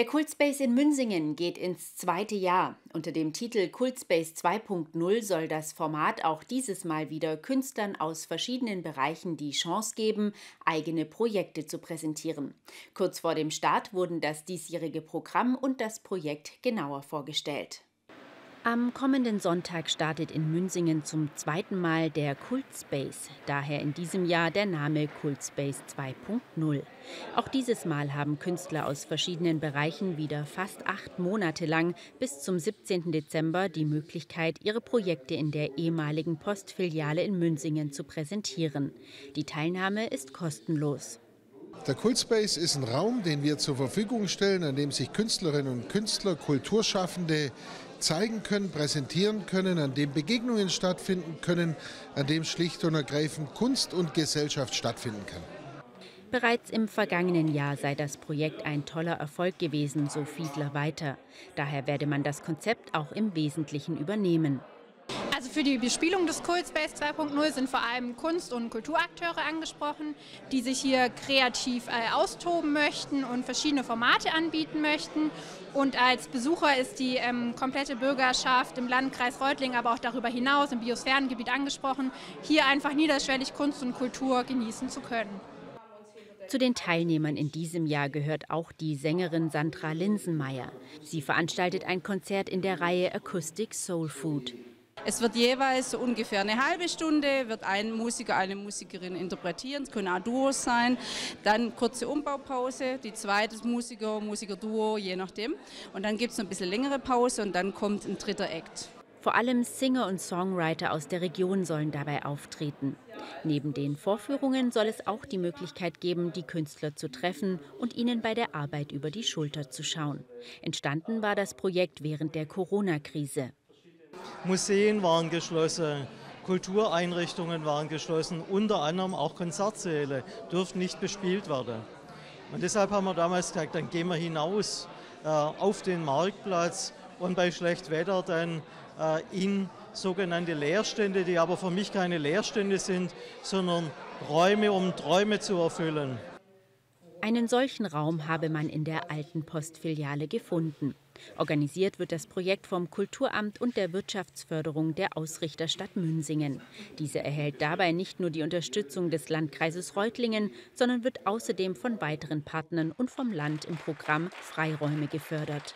Der Kultspace in Münsingen geht ins zweite Jahr. Unter dem Titel Kultspace 2.0 soll das Format auch dieses Mal wieder Künstlern aus verschiedenen Bereichen die Chance geben, eigene Projekte zu präsentieren. Kurz vor dem Start wurden das diesjährige Programm und das Projekt genauer vorgestellt. Am kommenden Sonntag startet in Münsingen zum zweiten Mal der Kultspace, daher in diesem Jahr der Name Kultspace 2.0. Auch dieses Mal haben Künstler aus verschiedenen Bereichen wieder fast acht Monate lang bis zum 17. Dezember die Möglichkeit, ihre Projekte in der ehemaligen Postfiliale in Münsingen zu präsentieren. Die Teilnahme ist kostenlos. Der Kultspace ist ein Raum, den wir zur Verfügung stellen, an dem sich Künstlerinnen und Künstler, Kulturschaffende zeigen können, präsentieren können, an dem Begegnungen stattfinden können, an dem schlicht und ergreifend Kunst und Gesellschaft stattfinden kann. Bereits im vergangenen Jahr sei das Projekt ein toller Erfolg gewesen, so Fiedler weiter. Daher werde man das Konzept auch im Wesentlichen übernehmen. Für die Bespielung des Kultspace 2.0 sind vor allem Kunst- und Kulturakteure angesprochen, die sich hier kreativ äh, austoben möchten und verschiedene Formate anbieten möchten. Und als Besucher ist die ähm, komplette Bürgerschaft im Landkreis Reutlingen, aber auch darüber hinaus im Biosphärengebiet angesprochen, hier einfach niederschwellig Kunst und Kultur genießen zu können. Zu den Teilnehmern in diesem Jahr gehört auch die Sängerin Sandra Linsenmeier. Sie veranstaltet ein Konzert in der Reihe Acoustic Soul Food. Es wird jeweils so ungefähr eine halbe Stunde, wird ein Musiker, eine Musikerin interpretieren, es können auch Duos sein, dann kurze Umbaupause, die zweite Musiker, Musiker-Duo, je nachdem. Und dann gibt es ein bisschen längere Pause und dann kommt ein dritter Act. Vor allem Singer und Songwriter aus der Region sollen dabei auftreten. Neben den Vorführungen soll es auch die Möglichkeit geben, die Künstler zu treffen und ihnen bei der Arbeit über die Schulter zu schauen. Entstanden war das Projekt während der Corona-Krise. Museen waren geschlossen, Kultureinrichtungen waren geschlossen, unter anderem auch Konzertsäle durften nicht bespielt werden. Und deshalb haben wir damals gesagt, dann gehen wir hinaus äh, auf den Marktplatz und bei schlecht Wetter dann äh, in sogenannte Leerstände, die aber für mich keine Leerstände sind, sondern Räume, um Träume zu erfüllen. Einen solchen Raum habe man in der alten Postfiliale gefunden. Organisiert wird das Projekt vom Kulturamt und der Wirtschaftsförderung der Ausrichterstadt Münsingen. Diese erhält dabei nicht nur die Unterstützung des Landkreises Reutlingen, sondern wird außerdem von weiteren Partnern und vom Land im Programm Freiräume gefördert.